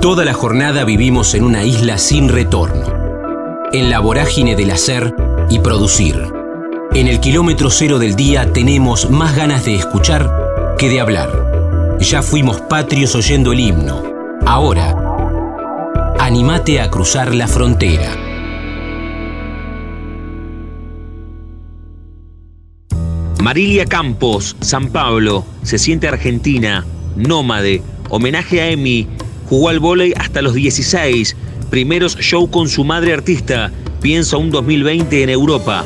Toda la jornada vivimos en una isla sin retorno, en la vorágine del hacer y producir. En el kilómetro cero del día tenemos más ganas de escuchar que de hablar. Ya fuimos patrios oyendo el himno. Ahora, animate a cruzar la frontera. Marilia Campos, San Pablo, se siente argentina, nómade, homenaje a Emi, jugó al vóley hasta los 16, primeros show con su madre artista, piensa un 2020 en Europa.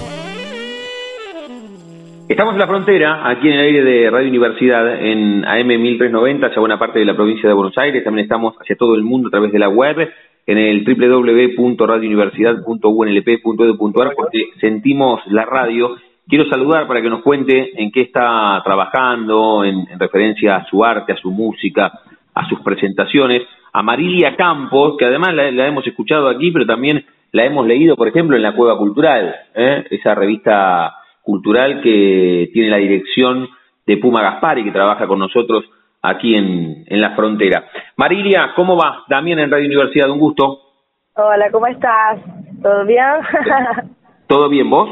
Estamos en la frontera, aquí en el aire de Radio Universidad, en AM 1390, hacia buena parte de la provincia de Buenos Aires. También estamos hacia todo el mundo a través de la web, en el www.radiouniversidad.unlp.edu.ar, porque sentimos la radio Quiero saludar para que nos cuente en qué está trabajando, en, referencia a su arte, a su música, a sus presentaciones, a Marilia Campos, que además la, hemos escuchado aquí, pero también la hemos leído, por ejemplo, en la Cueva Cultural, ¿eh? esa revista cultural que tiene la dirección de Puma Gaspari, que trabaja con nosotros aquí en, en la frontera. Marilia, ¿cómo va? También en Radio Universidad, un gusto. Hola, ¿cómo estás? ¿Todo bien? ¿Todo bien vos?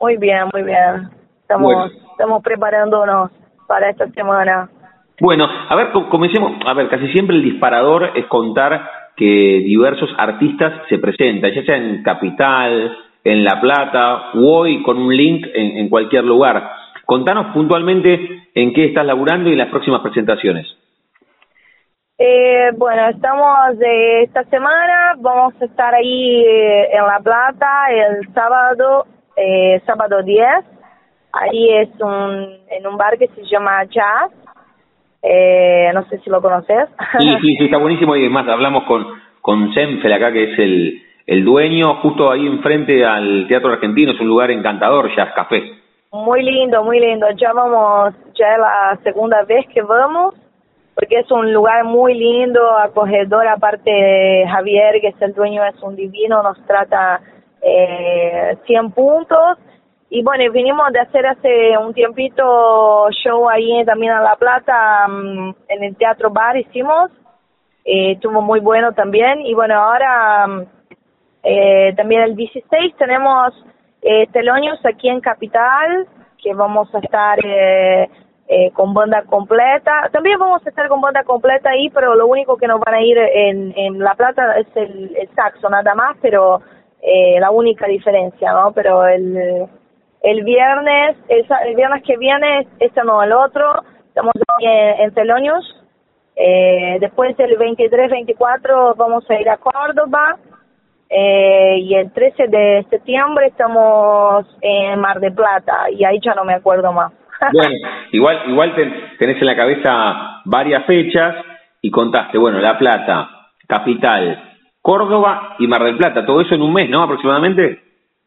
Muy bien, muy bien. Estamos, estamos preparándonos para esta semana. Bueno, a ver, comencemos. A ver, casi siempre el disparador es contar que diversos artistas se presentan, ya sea en Capital, en La Plata, o hoy con un link en, cualquier lugar. Contanos puntualmente en qué estás laburando y las próximas presentaciones. Eh, bueno, estamos esta semana, vamos a estar ahí eh, en La Plata el sábado eh, sábado 10. Ahí es un, en un bar que se llama Jazz. Eh, no sé si lo conoces. Sí, sí, sí, está buenísimo. Y además hablamos con, con Senfel acá, que es el, el dueño, justo ahí enfrente al Teatro Argentino. Es un lugar encantador, Jazz Café. Muy lindo, muy lindo. Ya vamos, ya es la segunda vez que vamos, porque es un lugar muy lindo, acogedor. Aparte, Javier, que es el dueño, es un divino, nos trata eh, 100 puntos. Y bueno, vinimos de hacer hace un tiempito show ahí también en La Plata, mm, en el Teatro Bar hicimos, eh, estuvo muy bueno también. Y bueno, ahora mm, eh, también el 16 tenemos eh, Telonios aquí en Capital, que vamos a estar eh, eh, con banda completa. También vamos a estar con banda completa ahí, pero lo único que nos van a ir en, en La Plata es el, el saxo, nada más, pero eh, la única diferencia, ¿no? Pero el, el viernes, el, viernes que viene, este no, el otro, estamos en, en Telonius. Eh, después del 23-24 vamos a ir a Córdoba. Eh, y el 13 de septiembre estamos en Mar de Plata y ahí ya no me acuerdo más. bueno, igual, igual tenés en la cabeza varias fechas y contaste, bueno, La Plata, capital, Córdoba y Mar del Plata, todo eso en un mes, ¿no? Aproximadamente.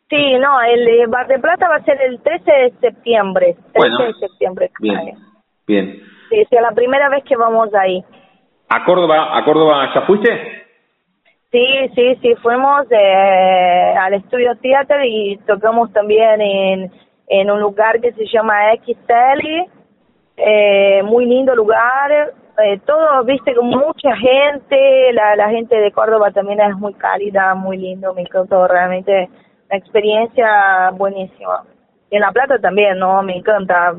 Sí, no, el Mar del Plata va a ser el 13 de septiembre. 13 de septiembre. Bien, bien. Sí, es la primera vez que vamos ahí. ¿A Córdoba, a Córdoba ya fuiste? Sí, sí, sí, fuimos eh, al Estudio Theater y tocamos también en, en un lugar que se llama XL, eh, muy lindo lugar, eh, todo, viste, con mucha gente, la, la gente de Córdoba también es muy cálida, muy lindo, me encantó realmente una experiencia buenísima. Y en La Plata también, ¿no? Me encanta.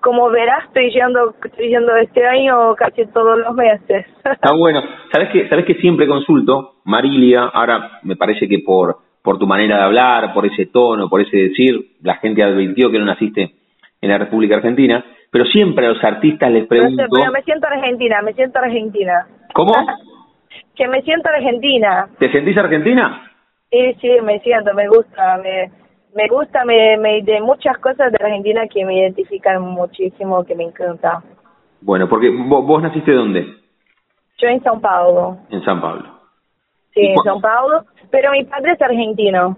Como verás, estoy yendo, estoy yendo este año casi todos los meses. Está bueno. ¿Sabes que, sabes que siempre consulto, Marilia, ahora me parece que por, por tu manera de hablar, por ese tono, por ese decir, la gente advirtió que no naciste en la República Argentina, pero siempre a los artistas les pregunto... Pero, me siento argentina, me siento argentina. ¿Cómo? que me siento argentina. ¿Te sentís argentina? Sí, sí, me siento, me gusta, me, me gusta, me, me de muchas cosas de Argentina que me identifican muchísimo, que me encanta. Bueno, porque vos, vos naciste dónde? Yo en São Paulo. En São Paulo. Sí, en São Paulo, pero mi padre es argentino.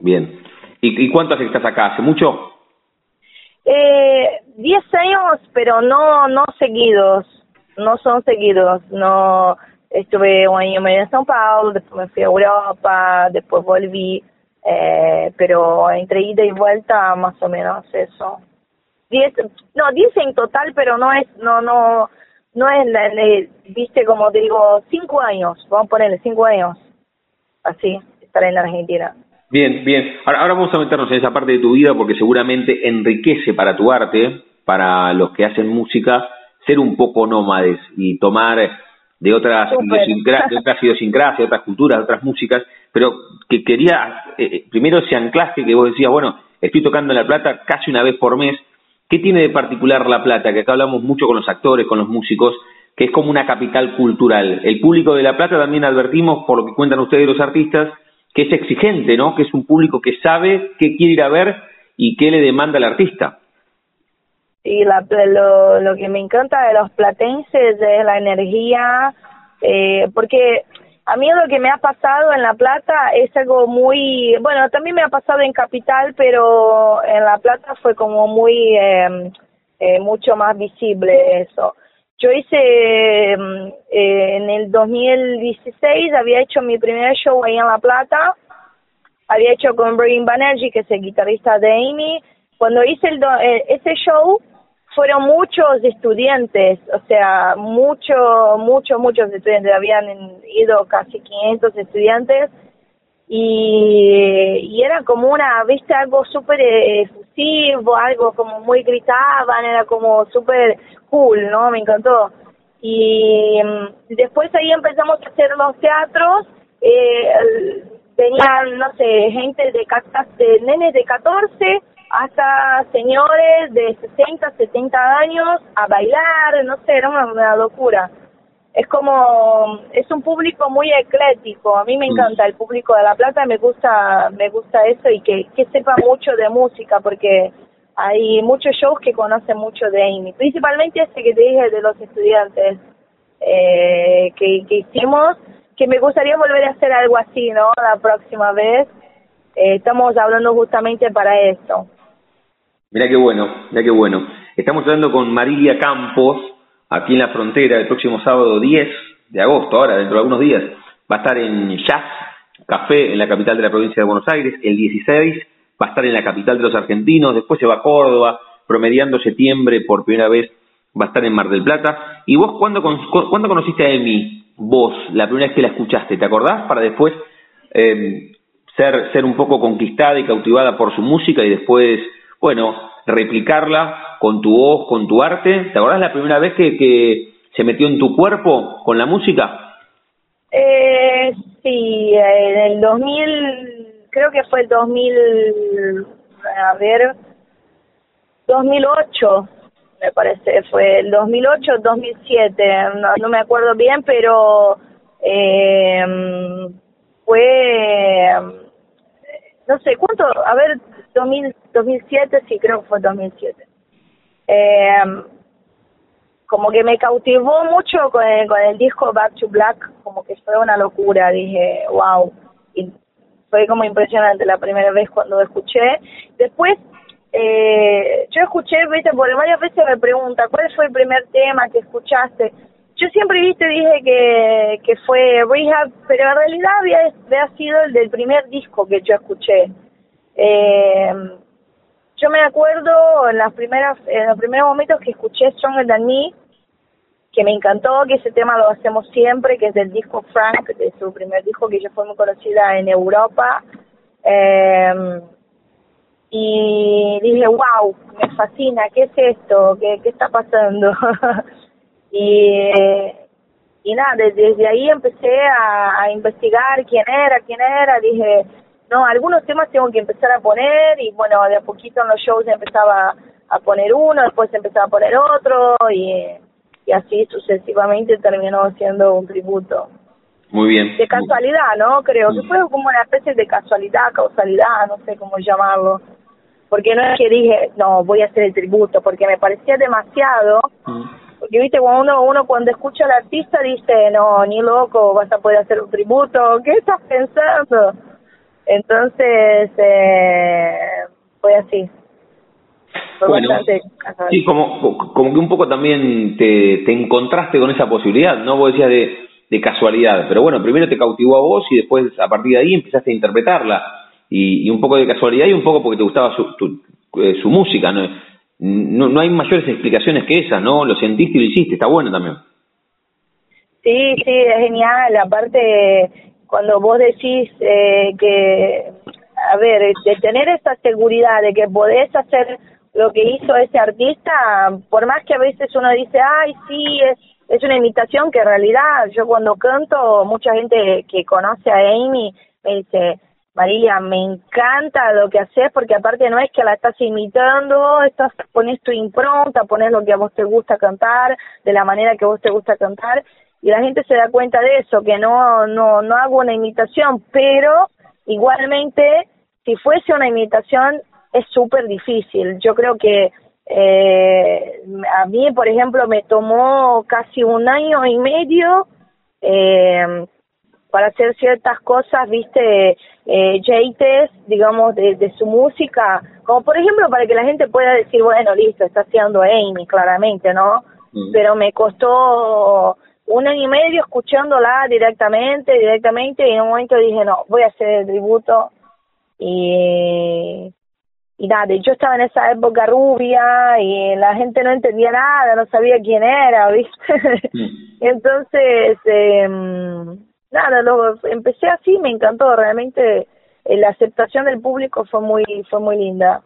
Bien. ¿Y, y cuánto hace que estás acá? ¿Hace mucho? Eh, diez años, pero no, no seguidos, no son seguidos, no, estuve un año medio en São Paulo, después me fui a Europa, después volví, eh, pero entre ida y vuelta más o menos eso. Diez, no, diez en total, pero no es, no, no, no es, viste, como digo, cinco años, vamos a ponerle cinco años, así, estar en Argentina. Bien, bien. Ahora, ahora vamos a meternos en esa parte de tu vida porque seguramente enriquece para tu arte, para los que hacen música, ser un poco nómades y tomar de otras, de otras idiosincrasias, de otras culturas, de otras músicas, pero que quería, eh, eh, primero ese anclaje que vos decías, bueno, estoy tocando en La Plata casi una vez por mes, ¿qué tiene de particular La Plata? Que acá hablamos mucho con los actores, con los músicos, que es como una capital cultural. El público de La Plata también advertimos, por lo que cuentan ustedes los artistas, que es exigente, ¿no? Que es un público que sabe qué quiere ir a ver y qué le demanda al artista. Y la, lo, lo que me encanta de los platenses es la energía, eh, porque a mí lo que me ha pasado en La Plata es algo muy, bueno, también me ha pasado en Capital, pero en La Plata fue como muy, eh, eh, mucho más visible eso. Yo hice em, eh, en el 2016, había hecho mi primer show ahí en La Plata, había hecho con Brian Banerjee, que es el guitarrista de Amy. Cuando hice el eh, ese show, fueron muchos estudiantes, o sea, muchos, muchos, muchos estudiantes, habían ido casi 500 estudiantes y, y era como una, viste, algo súper efusivo, algo como muy gritaban, era como súper cool, ¿no? Me encantó. Y mm, después ahí empezamos a hacer los teatros, eh, venían, no sé, gente de, de nenes de 14 hasta señores de 60, 70 años a bailar, no sé, era una, locura. Es como, es un público muy eclético, a mí me encanta el público de La Plata, me gusta, me gusta eso y que, que sepa mucho de música, porque hay muchos shows que conocen mucho de Amy, principalmente este que te dije de los estudiantes eh, que, que hicimos, que me gustaría volver a hacer algo así, ¿no? La próxima vez. Eh, estamos hablando justamente para esto. Mira qué bueno, mira qué bueno. Estamos hablando con Marilia Campos, aquí en la frontera, el próximo sábado 10 de agosto, ahora, dentro de algunos días. Va a estar en Jazz Café, en la capital de la provincia de Buenos Aires, el 16 va a estar en la capital de los argentinos, después se va a Córdoba, promediando septiembre por primera vez va a estar en Mar del Plata. ¿Y vos cuándo, cuándo conociste a Emi, vos, la primera vez que la escuchaste? ¿Te acordás? Para después eh, ser, ser un poco conquistada y cautivada por su música y después, bueno, replicarla con tu voz, con tu arte. ¿Te acordás la primera vez que, que se metió en tu cuerpo con la música? Eh, sí, en el 2000 creo que fue el 2000, a ver, 2008, me parece, fue el 2008 2007, no, no me acuerdo bien, pero eh, fue, no sé, ¿cuánto? A ver, 2000, 2007, sí, creo que fue 2007. Eh, como que me cautivó mucho con el, con el disco Back to Black, como que fue una locura, dije, wow. Y fue como impresionante la primera vez cuando lo escuché. Después, eh, yo escuché, viste, porque varias veces me pregunta, ¿cuál fue el primer tema que escuchaste? Yo siempre, viste, dije que, que fue Rehab, pero en realidad había sido el del primer disco que yo escuché. Eh, yo me acuerdo en las primeras, en los primeros momentos que escuché Stronger Than Me, que me encantó, que ese tema lo hacemos siempre, que es del disco Frank, de su primer disco que ya fue muy conocida en Europa. Eh, y dije, wow, me fascina, ¿qué es esto? ¿Qué, qué está pasando? y, y nada, desde, ahí empecé a, investigar quién era, quién era, dije, no, algunos temas tengo que empezar a poner y bueno, de a poquito en los shows empezaba a poner uno, después empezaba a poner otro y y así sucesivamente terminó siendo un tributo. Muy bien. De casualidad, ¿no? Creo que fue como una especie de casualidad, causalidad, no sé cómo llamarlo. Porque no es que dije, no, voy a hacer el tributo, porque me parecía demasiado. Mm. Porque, viste, cuando uno, uno cuando escucha al artista dice, no, ni loco, vas a poder hacer un tributo, ¿qué estás pensando? Entonces, eh, fue así bueno, sí, como, como que un poco también te, te encontraste con esa posibilidad, ¿no? Vos decías de, de casualidad, pero bueno, primero te cautivó a vos y después a partir de ahí empezaste a interpretarla. Y, y un poco de casualidad y un poco porque te gustaba su, tu, eh, su música, ¿no? no, no hay mayores explicaciones que esas, ¿no? Lo sentiste y lo hiciste, está bueno también. Sí, sí, es genial. Aparte, cuando vos decís eh, que, a ver, de tener esa seguridad de que podés hacer lo que hizo ese artista, por más que a veces uno dice, ay, sí, es, es una imitación, que en realidad yo cuando canto, mucha gente que conoce a Amy me dice, María, me encanta lo que haces porque aparte no es que la estás imitando, estás pones tu impronta, pones lo que a vos te gusta cantar, de la manera que a vos te gusta cantar y la gente se da cuenta de eso, que no, no, no hago una imitación, pero igualmente, si fuese una imitación, es súper difícil. Yo creo que eh, a mí, por ejemplo, me tomó casi un año y medio eh, para hacer ciertas cosas, viste, eh, digamos, de, de su música, como por ejemplo para que la gente pueda decir, bueno, listo, está haciendo Amy, claramente, ¿no? Mm. Pero me costó un año y medio escuchándola directamente, directamente, y en un momento dije, no, voy a hacer el tributo. Y, y nada, yo estaba en esa época rubia y la gente no entendía nada, no sabía quién era, ¿viste? Mm. Entonces, eh, nada, lo, empecé así, me encantó, realmente eh, la aceptación del público fue muy fue muy linda.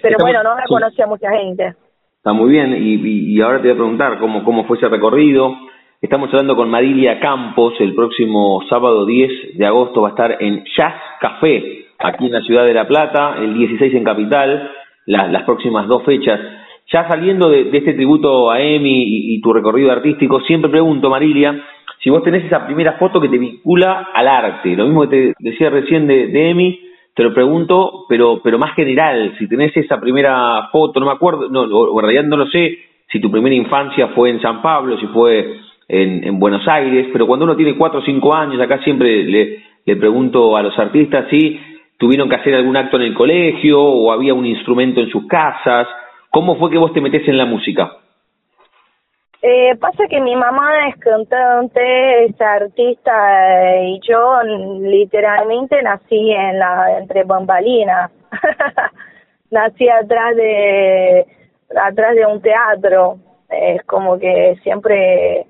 Pero bueno, no la conocía mucha gente. Está muy bien, y, y, ahora te voy a preguntar cómo, cómo fue ese recorrido, Estamos hablando con Marilia Campos, el próximo sábado 10 de agosto va a estar en Jazz Café, aquí en la ciudad de La Plata, el 16 en Capital, las próximas dos fechas. Ya saliendo de, este tributo a Emi y, tu recorrido artístico, siempre pregunto, Marilia, si vos tenés esa primera foto que te vincula al arte, lo mismo que te decía recién de, de Emi, te lo pregunto, pero, pero más general, si tenés esa primera foto, no me acuerdo, no, o en realidad no lo sé, si tu primera infancia fue en San Pablo, si fue en, en Buenos Aires, pero cuando uno tiene cuatro o cinco años, acá siempre le, le pregunto a los artistas si tuvieron que hacer algún acto en el colegio o había un instrumento en sus casas. ¿Cómo fue que vos te metés en la música? Eh, pasa que mi mamá es cantante, es artista eh, y yo literalmente nací en la entre bambalinas. nací atrás de atrás de un teatro. Es como que siempre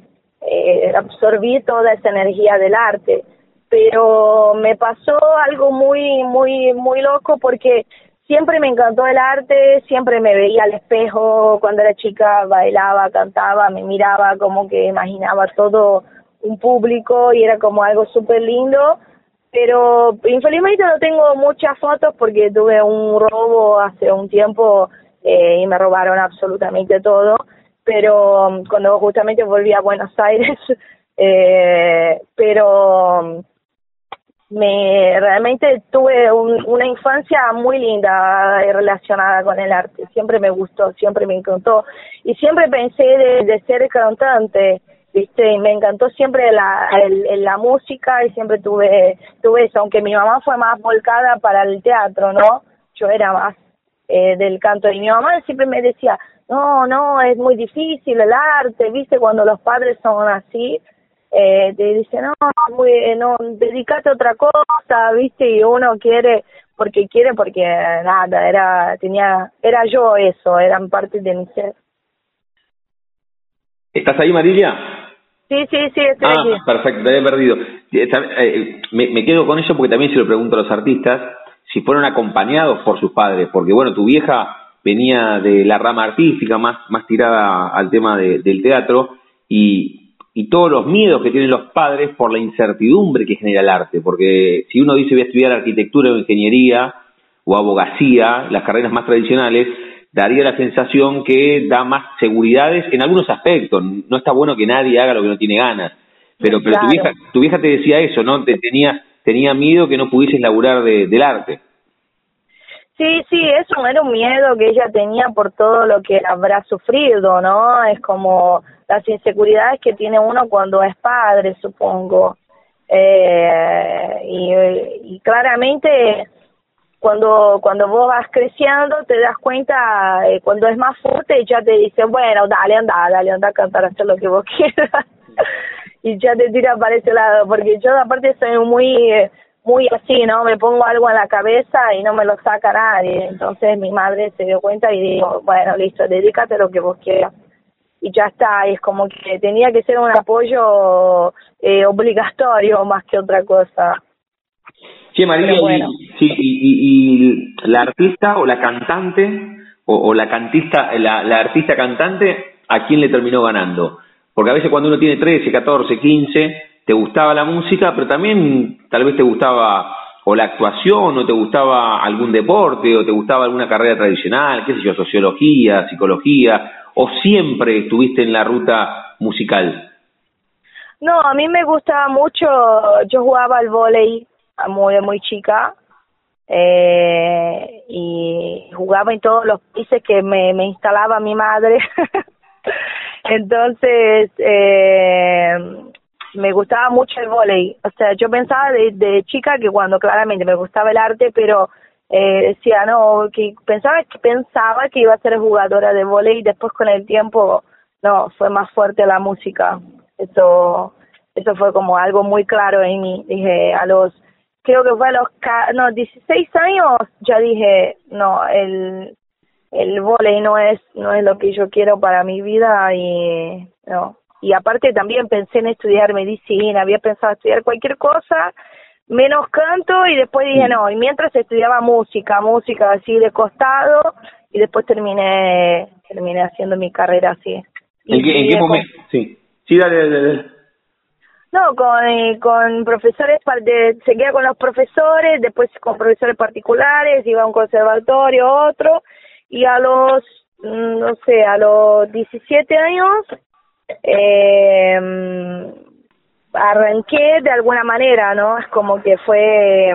eh, absorbí toda esa energía del arte. Pero me pasó algo muy, muy, muy loco porque siempre me encantó el arte, siempre me veía al espejo cuando era chica, bailaba, cantaba, me miraba como que imaginaba todo un público y era como algo súper lindo, pero infelizmente no tengo muchas fotos porque tuve un robo hace un tiempo eh, y me robaron absolutamente todo pero um, cuando justamente volví a Buenos Aires, eh, pero um, me realmente tuve una infancia muy linda relacionada con el arte, siempre me gustó, siempre me encantó. Y siempre pensé de, ser cantante, viste, me encantó siempre la, la música y siempre tuve, tuve eso, aunque mi mamá fue más volcada para el teatro, ¿no? Yo era más eh, del canto. Y mi mamá siempre me decía, no, no, es muy difícil el arte, viste, cuando los padres son así, eh, te dicen, no, muy, no, dedícate a otra cosa, viste, y uno quiere, porque quiere, porque nada, era, tenía, era yo eso, eran parte de mi ser. ¿Estás ahí, Marilia? Sí, sí, sí, estoy ah, aquí. perfecto, te había perdido. Eh, eh, me, me quedo con eso porque también se lo pregunto a los artistas si fueron acompañados por sus padres, porque bueno, tu vieja venía de la rama artística, más, más tirada al tema del teatro, y, y todos los miedos que tienen los padres por la incertidumbre que genera el arte, porque si uno dice voy a estudiar arquitectura o ingeniería o abogacía, las carreras más tradicionales, daría la sensación que da más seguridades en algunos aspectos. No está bueno que nadie haga lo que no tiene ganas. Pero, pero tu, vieja, tu vieja te decía eso, ¿no? Te tenía, tenía miedo que no pudieses laburar del arte. Sí, sí, eso era un miedo que ella tenía por todo lo que habrá sufrido, ¿no? Es como las inseguridades que tiene uno cuando es padre, supongo. Eh, y, y, claramente cuando cuando vos vas creciendo te das cuenta, eh, cuando es más fuerte ya te dice, bueno, dale, anda, dale, anda a cantar, hacer lo que vos quieras. y ya te tira para ese lado, porque yo aparte soy muy muy así, ¿no? Me pongo algo en la cabeza y no me lo saca nadie. Entonces mi madre se dio cuenta y dijo, bueno, listo, dedícate a lo que vos quieras. Y ya está, es como que tenía que ser un apoyo eh, obligatorio más que otra cosa. Sí, María, y, sí, y, la artista o la cantante, o, la cantista, la, la artista cantante, ¿a quién le terminó ganando? Porque a veces cuando uno tiene 13, 14, 15, te gustaba la música, pero también tal vez te gustaba o la actuación, o te gustaba algún deporte, o te gustaba alguna carrera tradicional, qué sé yo, sociología, psicología, o siempre estuviste en la ruta musical. No, a mí me gustaba mucho, yo jugaba al vóley muy, muy chica, eh, y jugaba en todos los países que me, me instalaba mi madre. Entonces, eh, me gustaba mucho el volei. O sea, yo pensaba de, de chica que cuando claramente me gustaba el arte, pero eh, decía, no, que pensaba que pensaba que iba a ser jugadora de volei y después con el tiempo, no, fue más fuerte la música. Eso, eso fue como algo muy claro en mí. Dije, a los, creo que fue a los, no, 16 años, ya dije, no, el, el volei no es, no es lo que yo quiero para mi vida y, no, y aparte también pensé en estudiar medicina, había pensado estudiar cualquier cosa, menos canto y después dije mm. no, y mientras estudiaba música, música así de costado y después terminé terminé haciendo mi carrera así. ¿En qué, momento? Sí, sí, dale, dale, No, con, eh, con profesores, de, seguía con los profesores, después con profesores particulares, iba a un conservatorio, otro, y a los, mm, no sé, a los 17 años eh, arranqué de alguna manera, ¿no? Es como que fue,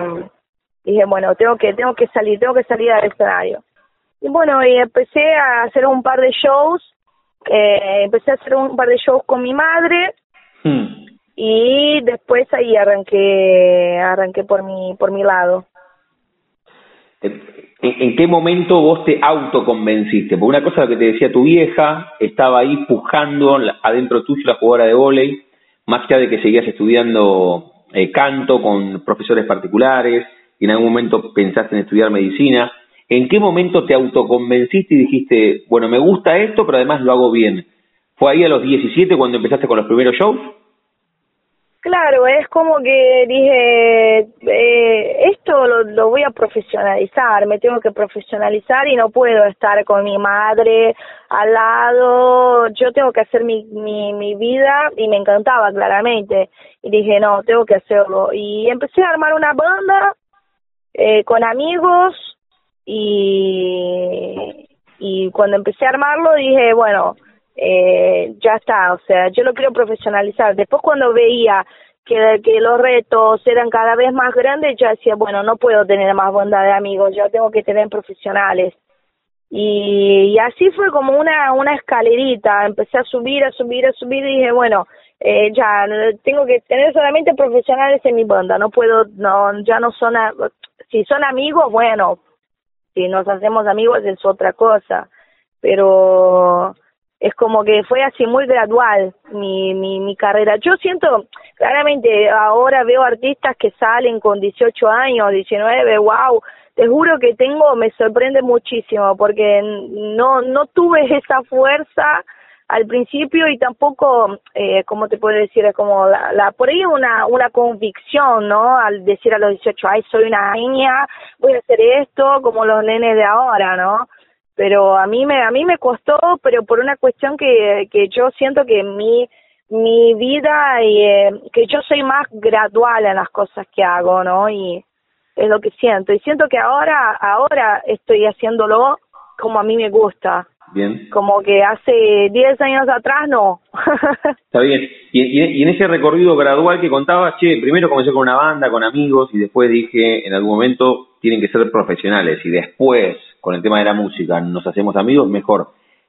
dije, bueno, tengo que, tengo que salir, tengo que salir al escenario. Y bueno, y empecé a hacer un par de shows, eh, empecé a hacer un par de shows con mi madre, hmm. y después ahí arranqué, arranqué por mi, por mi lado. ¿En, qué momento vos te autoconvenciste? Porque una cosa lo que te decía tu vieja, estaba ahí pujando adentro tuyo la jugadora de vóley, más allá de que seguías estudiando eh, canto con profesores particulares, y en algún momento pensaste en estudiar medicina. ¿En qué momento te autoconvenciste y dijiste, bueno, me gusta esto, pero además lo hago bien? ¿Fue ahí a los 17 cuando empezaste con los primeros shows? Claro, es como que dije, eh, esto lo, lo, voy a profesionalizar, me tengo que profesionalizar y no puedo estar con mi madre al lado, yo tengo que hacer mi, mi, mi vida y me encantaba claramente y dije, no, tengo que hacerlo. Y empecé a armar una banda eh, con amigos y, y cuando empecé a armarlo dije, bueno, eh, ya está, o sea, yo lo quiero profesionalizar. Después cuando veía que, los retos eran cada vez más grandes, ya decía, bueno, no puedo tener más bondad de amigos, ya tengo que tener profesionales. Y, así fue como una, una escalerita, empecé a subir, a subir, a subir y dije, bueno, eh, ya tengo que tener solamente profesionales en mi banda, no puedo, no, ya no son, si son amigos, bueno, si nos hacemos amigos es otra cosa, pero es como que fue así muy gradual mi, mi, mi carrera. Yo siento, claramente, ahora veo artistas que salen con 18 años, 19, wow, te juro que tengo, me sorprende muchísimo porque no, no tuve esa fuerza al principio y tampoco, eh, ¿cómo te puedo decir? Como la, la, por ahí una, una convicción, ¿no? Al decir a los 18, ay, soy una niña, voy a hacer esto, como los nenes de ahora, ¿no? Pero a mí me a mí me costó pero por una cuestión que que yo siento que mi mi vida y eh, que yo soy más gradual en las cosas que hago no y es lo que siento. Y siento que ahora ahora estoy haciéndolo como a mí me gusta. Bien. Como que hace 10 años atrás no. Está bien. Y, y, en ese recorrido gradual que contabas che primero comencé con una banda con amigos y después dije en algún momento tienen que ser profesionales y después con el tema de la música, nos hacemos amigos, mejor.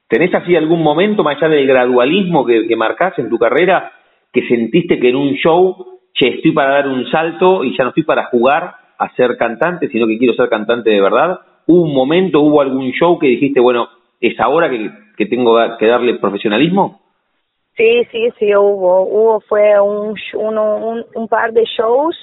¿Tenés así algún momento, más allá del gradualismo que, que en tu carrera, que sentiste que en un show, che, estoy para dar un salto y ya no estoy para jugar a ser cantante, sino que quiero ser cantante de verdad? ¿Hubo un momento, hubo algún show que dijiste, bueno, es ahora que, tengo que darle profesionalismo? Sí, sí, sí, hubo. Hubo, fue un, un par de shows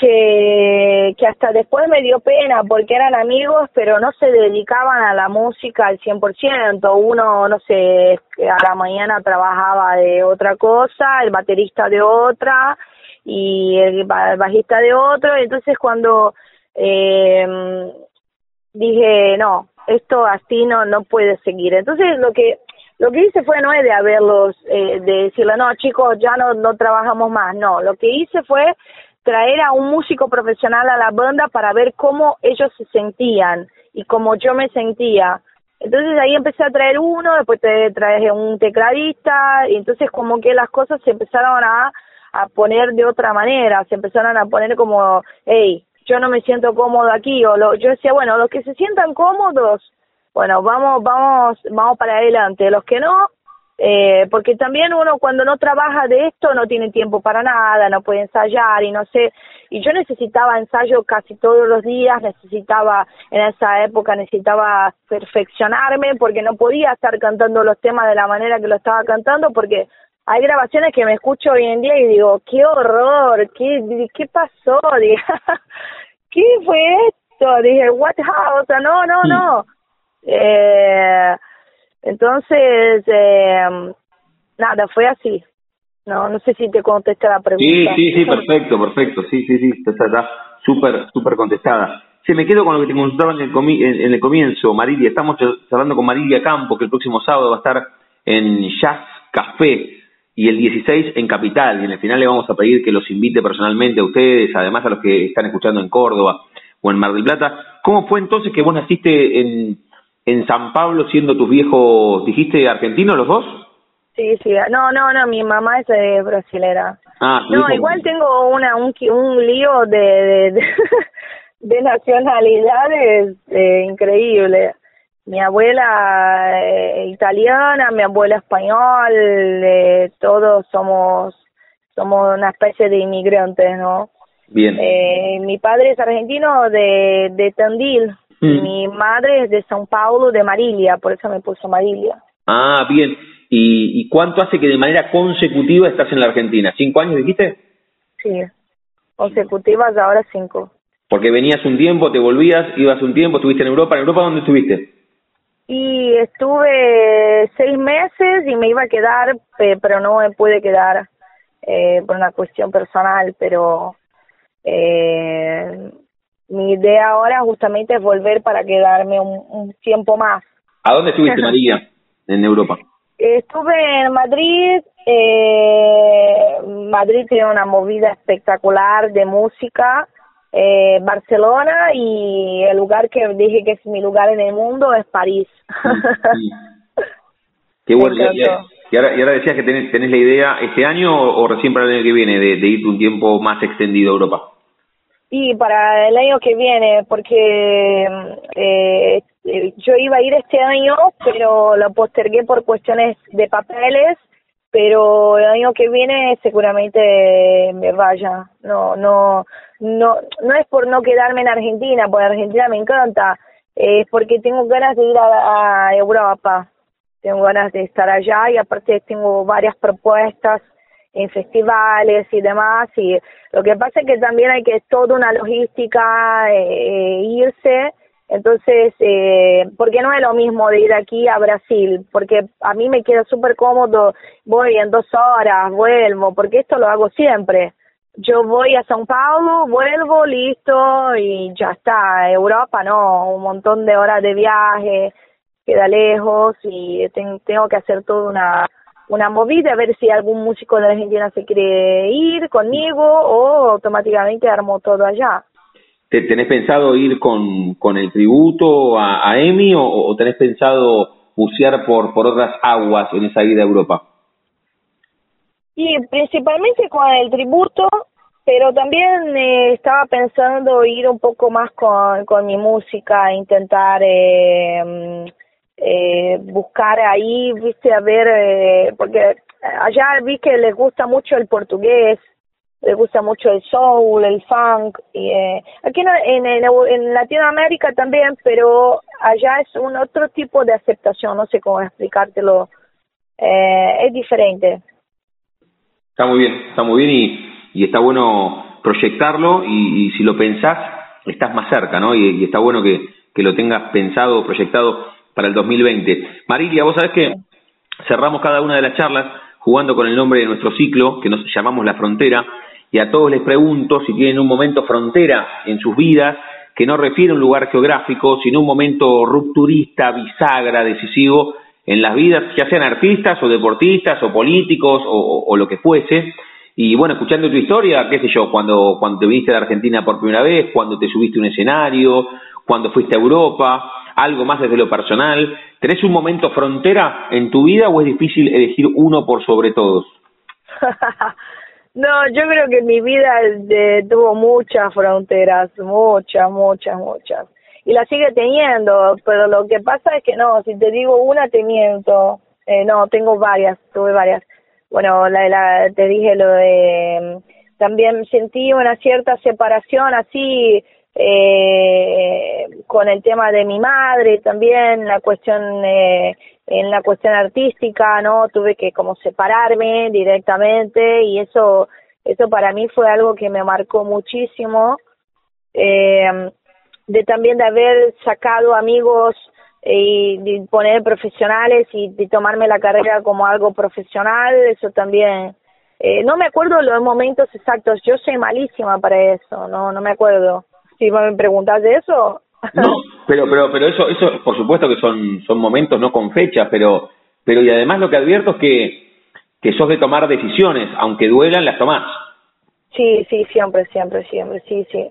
que, que hasta después me dio pena porque eran amigos, pero no se dedicaban a la música al 100%. Uno, no sé, a la mañana trabajaba de otra cosa, el baterista de otra y el bajista de otro. Entonces cuando eh, dije, no, esto así no, no puede seguir. Entonces lo que lo que hice fue no es de haberlos, eh, de decirle, no chicos, ya no, no trabajamos más, no, lo que hice fue traer a un músico profesional a la banda para ver cómo ellos se sentían y cómo yo me sentía. Entonces ahí empecé a traer uno, después te traje un tecladista, y entonces como que las cosas se empezaron a, a poner de otra manera, se empezaron a poner como, hey, yo no me siento cómodo aquí, o lo, yo decía, bueno, los que se sientan cómodos, bueno, vamos, vamos, vamos para adelante, los que no, eh, porque también uno cuando no trabaja de esto no tiene tiempo para nada, no puede ensayar y no sé, y yo necesitaba ensayo casi todos los días, necesitaba en esa época necesitaba perfeccionarme porque no podía estar cantando los temas de la manera que lo estaba cantando porque hay grabaciones que me escucho hoy en día y digo, qué horror, qué, qué pasó, ¿qué fue esto? Dije, what how? o sea, no, no, no. Eh, entonces, eh, nada, fue así. No, no sé si te contesté la pregunta. Sí, sí, sí, perfecto, perfecto. Sí, sí, sí, está, súper, súper contestada. Sí, me quedo con lo que te consultaba en el, en, el comienzo, Marilia. Estamos hablando con Marilia Campo, que el próximo sábado va a estar en Jazz Café y el 16 en Capital. Y en el final le vamos a pedir que los invite personalmente a ustedes, además a los que están escuchando en Córdoba o en Mar del Plata. ¿Cómo fue entonces que vos naciste en, en San Pablo siendo tus viejos, dijiste, argentinos los dos? Sí, sí, no, no, no, mi mamá es eh, brasilera. Ah, no, igual tengo una un, un lío de, de, de, nacionalidades eh, increíble. Mi abuela eh, italiana, mi abuela español, eh, todos somos somos una especie de inmigrantes, ¿no? Bien. Eh, mi padre es argentino de, de Tandil, Mm. Mi madre es de São Paulo, de Marilia, por eso me puso Marilia. Ah, bien. ¿Y, ¿Y cuánto hace que de manera consecutiva estás en la Argentina? ¿Cinco años dijiste? Sí, consecutivas ahora cinco. Porque venías un tiempo, te volvías, ibas un tiempo, estuviste en Europa. ¿En Europa dónde estuviste? Y estuve seis meses y me iba a quedar, pero no me pude quedar eh, por una cuestión personal, pero eh, mi idea ahora justamente es volver para quedarme un, tiempo más. ¿A dónde estuviste, María, en Europa? Estuve en Madrid. Eh, Madrid tiene una movida espectacular de música. Eh, Barcelona y el lugar que dije que es mi lugar en el mundo es París. Qué bueno. Y, ahora, y ahora decías que tenés, tenés la idea este año o, recién para el año que viene de, de ir un tiempo más extendido a Europa. Y para el año que viene, porque eh, yo iba a ir este año, pero lo postergué por cuestiones de papeles, pero el año que viene seguramente me vaya. No, no, no, no es por no quedarme en Argentina, porque Argentina me encanta, es porque tengo ganas de ir a, a Europa, tengo ganas de estar allá y aparte tengo varias propuestas en festivales y demás. Y lo que pasa es que también hay que toda una logística eh, irse. Entonces, eh, porque no es lo mismo de ir aquí a Brasil, porque a mí me queda súper cómodo, voy en dos horas, vuelvo, porque esto lo hago siempre. Yo voy a São Paulo, vuelvo, listo, y ya está. Europa no, un montón de horas de viaje, queda lejos y tengo que hacer toda una una movida, a ver si algún músico de Argentina se quiere ir conmigo o automáticamente armo todo allá. ¿Tenés pensado ir con, con el tributo a, a Emi o, tenés pensado bucear por, por otras aguas en esa ida a Europa? Y principalmente con el tributo, pero también eh, estaba pensando ir un poco más con, con mi música, intentar eh, buscar ahí, viste, a ver, eh, porque allá vi que les gusta mucho el portugués, les gusta mucho el soul, el funk, y, eh, aquí en, en, en, Latinoamérica también, pero allá es un otro tipo de aceptación, no sé cómo explicártelo, eh, es diferente. Está muy bien, está muy bien y, y está bueno proyectarlo y, si lo pensás, estás más cerca, ¿no? Y, está bueno que, que, lo tengas pensado proyectado para el 2020. Marilia, vos sabés que cerramos cada una de las charlas jugando con el nombre de nuestro ciclo, que nos llamamos La Frontera, y a todos les pregunto si tienen un momento frontera en sus vidas, que no refiere a un lugar geográfico, sino un momento rupturista, bisagra, decisivo en las vidas, ya sean artistas o deportistas o políticos o, lo que fuese. Y bueno, escuchando tu historia, qué sé yo, cuando, cuando te viniste de Argentina por primera vez, cuando te subiste a un escenario, cuando fuiste a Europa, algo más desde lo personal. ¿Tenés un momento frontera en tu vida o es difícil elegir uno por sobre todos? no, yo creo que mi vida tuvo muchas fronteras, muchas, muchas, muchas. Y la sigue teniendo, pero lo que pasa es que no, si te digo una te miento. Eh, no, tengo varias, tuve varias. Bueno, la, la, te dije lo de... También sentí una cierta separación así eh, con el tema de mi madre también la cuestión eh, en la cuestión artística no tuve que como separarme directamente y eso eso para mí fue algo que me marcó muchísimo eh, de también de haber sacado amigos y de poner profesionales y de tomarme la carrera como algo profesional eso también eh, no me acuerdo los momentos exactos yo soy malísima para eso no no me acuerdo si me preguntas de eso. No, pero, pero, pero eso, eso, por supuesto que son, son momentos no con fecha, pero, pero y además lo que advierto es que, que sos de tomar decisiones, aunque duelan, las tomás. Sí, sí, siempre, siempre, siempre, sí, sí.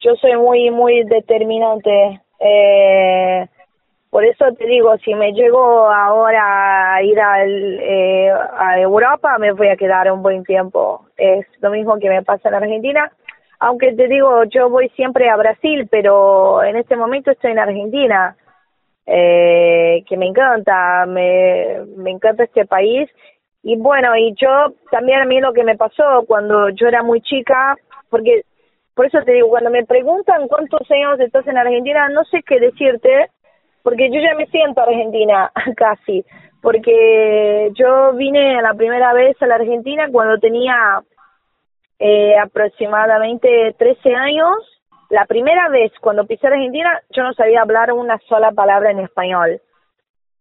Yo soy muy, muy determinante. Eh, por eso te digo, si me llego ahora a ir al, eh, a Europa, me voy a quedar un buen tiempo. Es lo mismo que me pasa en Argentina aunque te digo, yo voy siempre a Brasil, pero en este momento estoy en Argentina, eh, que me encanta, me, me encanta este país. Y bueno, y yo también a mí lo que me pasó cuando yo era muy chica, porque por eso te digo, cuando me preguntan cuántos años estás en Argentina, no sé qué decirte, porque yo ya me siento argentina casi, porque yo vine la primera vez a la Argentina cuando tenía eh, aproximadamente 13 años. La primera vez cuando pisé Argentina yo no sabía hablar una sola palabra en español.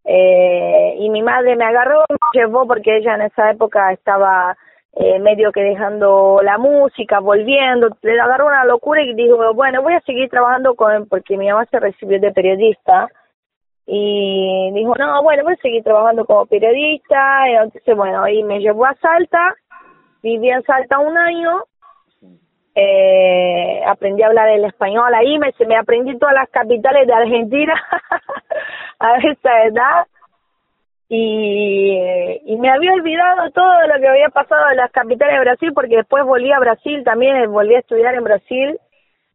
Eh, y mi madre me agarró, me llevó porque ella en esa época estaba eh, medio que dejando la música, volviendo, le agarró una locura y dijo, bueno, voy a seguir trabajando con porque mi mamá se recibió de periodista y dijo, no, bueno, voy a seguir trabajando como periodista, y entonces bueno, y me llevó a Salta viví en Salta un año, eh, aprendí a hablar el español ahí, me, me aprendí todas las capitales de Argentina a esa edad. Y, y me había olvidado todo lo que había pasado en las capitales de Brasil porque después volví a Brasil también, volví a estudiar en Brasil.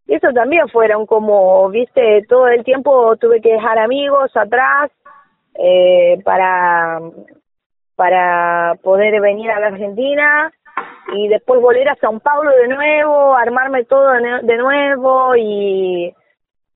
Y eso también fueron como, viste, todo el tiempo tuve que dejar amigos atrás eh, para para poder venir a la Argentina y después volver a Sao Paulo de nuevo, armarme todo de nuevo y,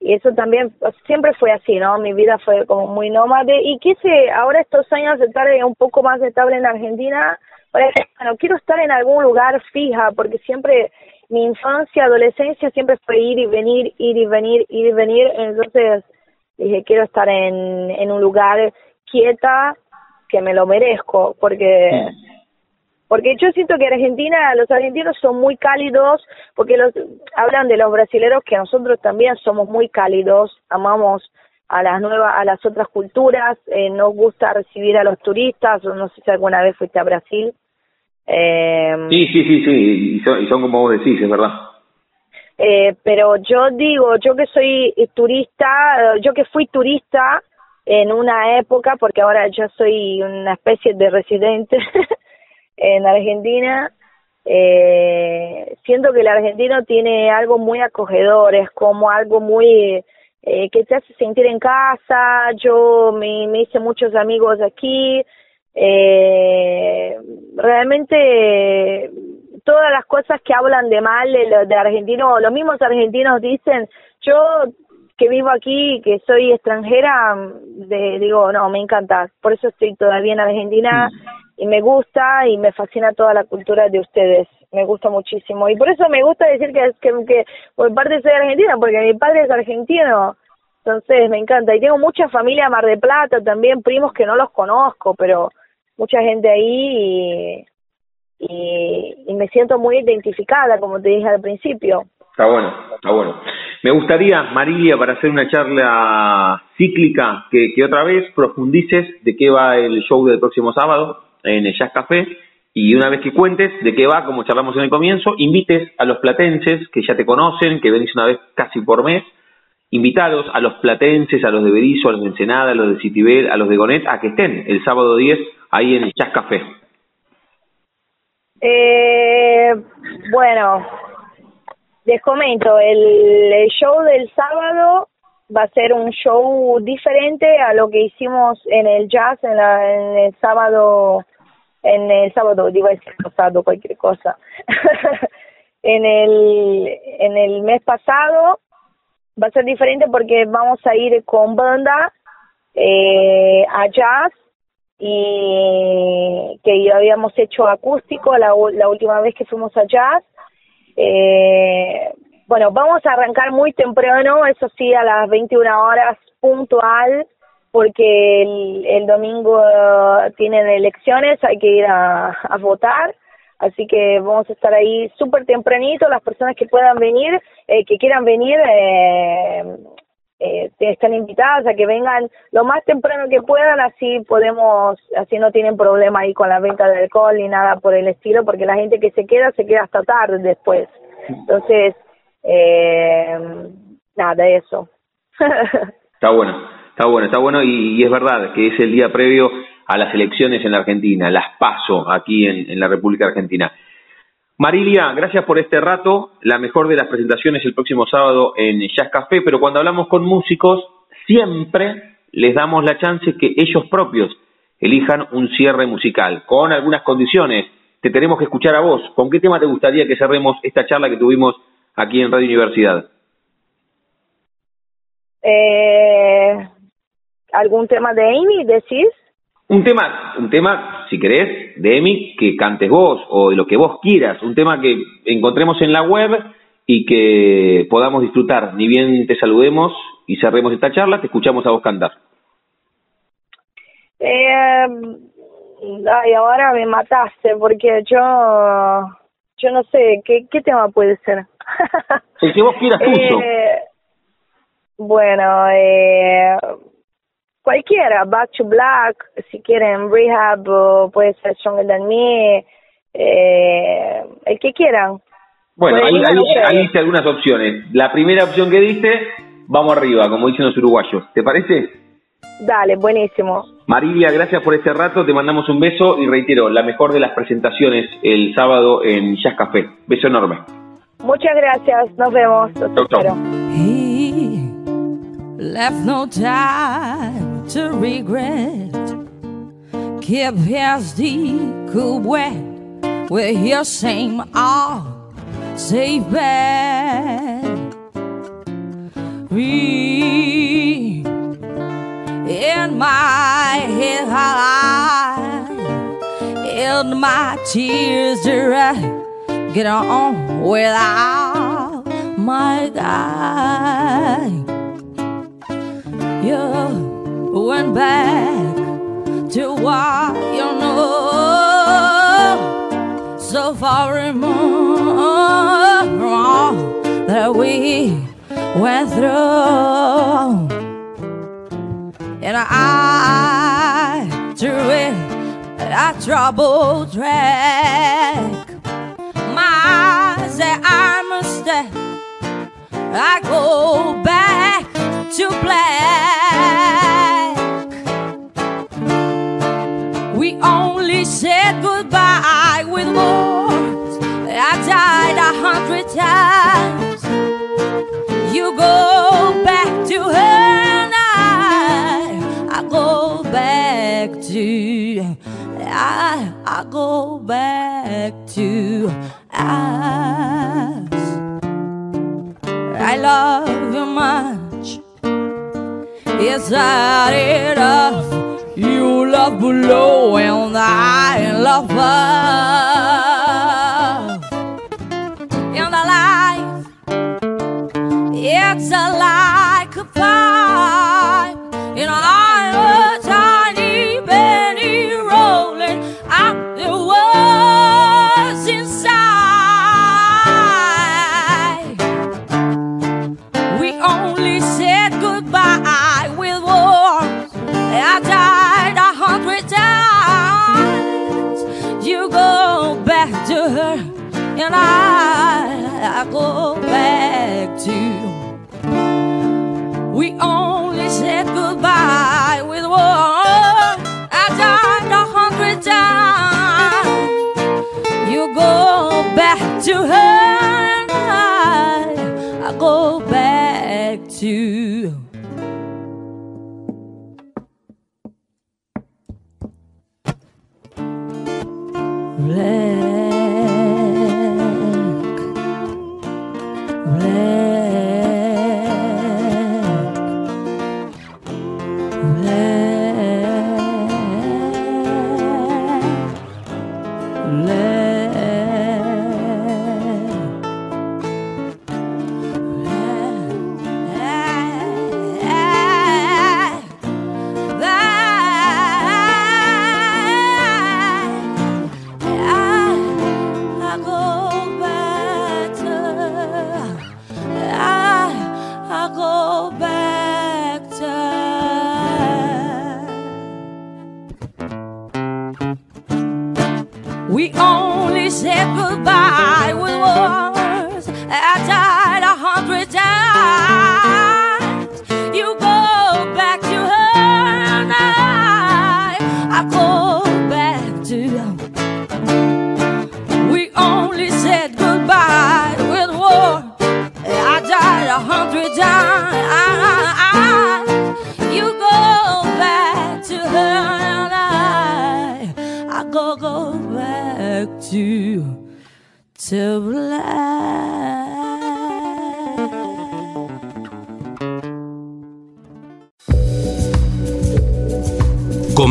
y eso también siempre fue así, ¿no? Mi vida fue como muy nómade y quise ahora estos años estar un poco más estable en Argentina, bueno, quiero estar en algún lugar fija porque siempre mi infancia, adolescencia siempre fue ir y venir, ir y venir, ir y venir, entonces dije quiero estar en, en un lugar quieta que me lo merezco porque porque yo siento que Argentina, los argentinos son muy cálidos, porque los hablan de los brasileros que nosotros también somos muy cálidos, amamos a las nuevas, a las otras culturas, eh, nos gusta recibir a los turistas, no sé si alguna vez fuiste a Brasil. Eh, sí, sí, sí, sí, y son, y son como vos decís, es verdad. Eh, pero yo digo, yo que soy turista, yo que fui turista en una época, porque ahora yo soy una especie de residente, en Argentina, eh, siento que el argentino tiene algo muy acogedor, es como algo muy eh, que te hace sentir en casa, yo me, hice muchos amigos aquí, eh, realmente todas las cosas que hablan de mal de, de argentino, los mismos argentinos dicen, yo que vivo aquí, que soy extranjera, de, digo, no, me encanta, por eso estoy todavía en Argentina y me gusta y me fascina toda la cultura de ustedes, me gusta muchísimo. Y por eso me gusta decir que, que, por parte soy argentina, porque mi padre es argentino, entonces me encanta. Y tengo mucha familia Mar de Plata también, primos que no los conozco, pero mucha gente ahí y, y, me siento muy identificada, como te dije al principio. Está bueno, está bueno. Me gustaría, Marilia, para hacer una charla cíclica, que, que otra vez profundices de qué va el show del próximo sábado en el Jazz Café y una vez que cuentes de qué va, como charlamos en el comienzo, invites a los platenses que ya te conocen, que venís una vez casi por mes, invitados a los platenses, a los de Berizo, a los de Ensenada, a los de Citibel, a los de Gonet, a que estén el sábado 10 ahí en el Jazz Café. Eh, bueno, les comento, el, show del sábado va a ser un show diferente a lo que hicimos en el jazz en, en el sábado, en el sábado, digo el pasado, cualquier cosa. en el, en el mes pasado va a ser diferente porque vamos a ir con banda eh, a jazz y que ya habíamos hecho acústico la, la última vez que fuimos a jazz. Eh, bueno, vamos a arrancar muy temprano, eso sí, a las 21 horas puntual, porque el, el domingo tienen elecciones, hay que ir a, a votar. Así que vamos a estar ahí súper tempranito, las personas que puedan venir, eh, que quieran venir, eh, eh, están invitadas a que vengan lo más temprano que puedan, así podemos, así no tienen problema ahí con la venta de alcohol ni nada por el estilo, porque la gente que se queda, se queda hasta tarde después. Entonces, eh, nada, eso. está bueno, está bueno, está bueno y es verdad que es el día previo a las elecciones en la Argentina, las paso aquí en, la República Argentina. Marilia, gracias por este rato. La mejor de las presentaciones el próximo sábado en Jazz Café, pero cuando hablamos con músicos, siempre les damos la chance que ellos propios elijan un cierre musical, con algunas condiciones. Te tenemos que escuchar a vos. ¿Con qué tema te gustaría que cerremos esta charla que tuvimos aquí en Radio Universidad? Eh, ¿Algún tema de Amy, decís? Un tema, un tema, si querés, de Emi, que cantes vos o de lo que vos quieras, un tema que encontremos en la web y que podamos disfrutar. Ni bien te saludemos y cerremos esta charla, te escuchamos a vos cantar. Eh, ay, ahora me mataste porque yo, yo no sé, ¿qué, qué tema puede ser? El que vos quieras. Eh, bueno, eh, cualquiera, Back to Black, si quieren Rehab o puede ser Stronger Than Me, eh, el que quieran. Bueno, ahí, ahí, algunas opciones. La primera opción que diste, vamos arriba, como dicen los uruguayos. ¿Te parece? Dale, buenísimo. Marilia, gracias por este rato, te mandamos un beso y reitero, la mejor de las presentaciones el sábado en Jazz Café. Beso enorme. Muchas gracias, nos vemos. To regret. Keep his cool wet with your same all safe bed. Read in my head high, in my tears dry. Get on without my guy. Yeah went back to what you know. So far removed that we went through. And I threw it a troubled track. My say I must stay. I go back to black. Go back to her, and I, I go back to, I, I go back to us. I love you much. Is that enough? You love below and I love above. that's a lie.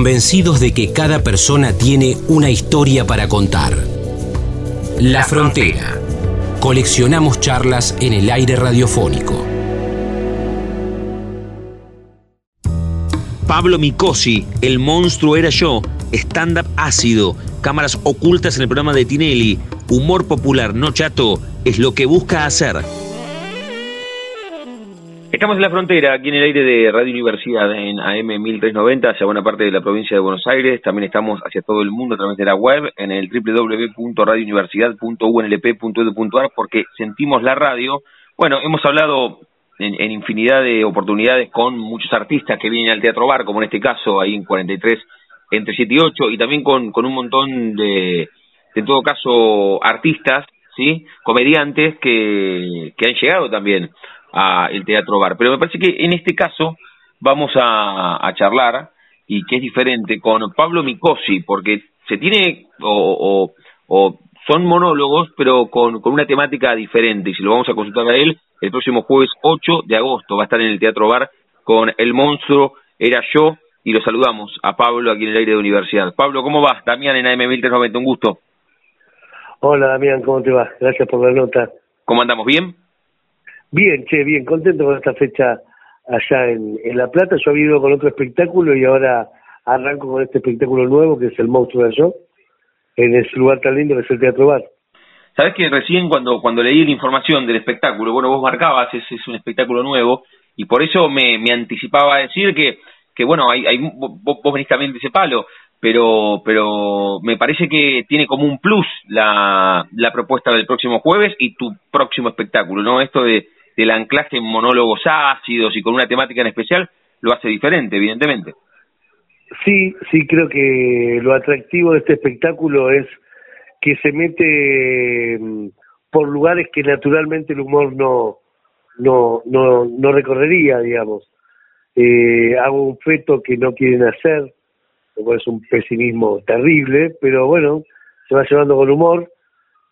Convencidos de que cada persona tiene una historia para contar. La Frontera. Coleccionamos charlas en el aire radiofónico. Pablo Micosi, El monstruo era yo, stand-up ácido, cámaras ocultas en el programa de Tinelli, humor popular no chato, es lo que busca hacer. Estamos en la frontera, aquí en el aire de Radio Universidad, en AM 1390, hacia buena parte de la provincia de Buenos Aires. También estamos hacia todo el mundo a través de la web, en el www.radiouniversidad.unlp.edu.ar, porque sentimos la radio. Bueno, hemos hablado en, en, infinidad de oportunidades con muchos artistas que vienen al Teatro Bar, como en este caso, ahí en 43, entre 7 y 8, y también con, un montón de, en todo caso, artistas, ¿sí? Comediantes que han llegado también a el Teatro Bar. Pero me parece que en este caso vamos a, a charlar y que es diferente con Pablo Micosi, porque se tiene o, o, o son monólogos, pero con, con, una temática diferente, y si lo vamos a consultar a él, el próximo jueves 8 de agosto va a estar en el Teatro Bar con El Monstruo Era Yo, y lo saludamos a Pablo aquí en el aire de universidad. Pablo, ¿cómo vas? Damián en AM 1390, un gusto. Hola Damián, ¿cómo te va? Gracias por la nota. ¿Cómo andamos? ¿Bien? Bien, che, bien, contento con esta fecha allá en, en La Plata. Yo había ido con otro espectáculo y ahora arranco con este espectáculo nuevo que es El Monstruo de Yo, en ese lugar tan lindo que es el Teatro Bar. Sabes que recién cuando cuando leí la información del espectáculo, bueno, vos marcabas, es, es un espectáculo nuevo, y por eso me, me anticipaba a decir que, que bueno, hay, hay, vos, vos venís también de ese palo, pero pero me parece que tiene como un plus la, la propuesta del próximo jueves y tu próximo espectáculo, ¿no? Esto de del anclaje en monólogos ácidos y con una temática en especial lo hace diferente, evidentemente. Sí, sí, creo que lo atractivo de este espectáculo es que se mete mm, por lugares que naturalmente el humor no no no, no recorrería, digamos. Eh, hago un feto que no quieren hacer, lo es un pesimismo terrible, pero bueno, se va llevando con humor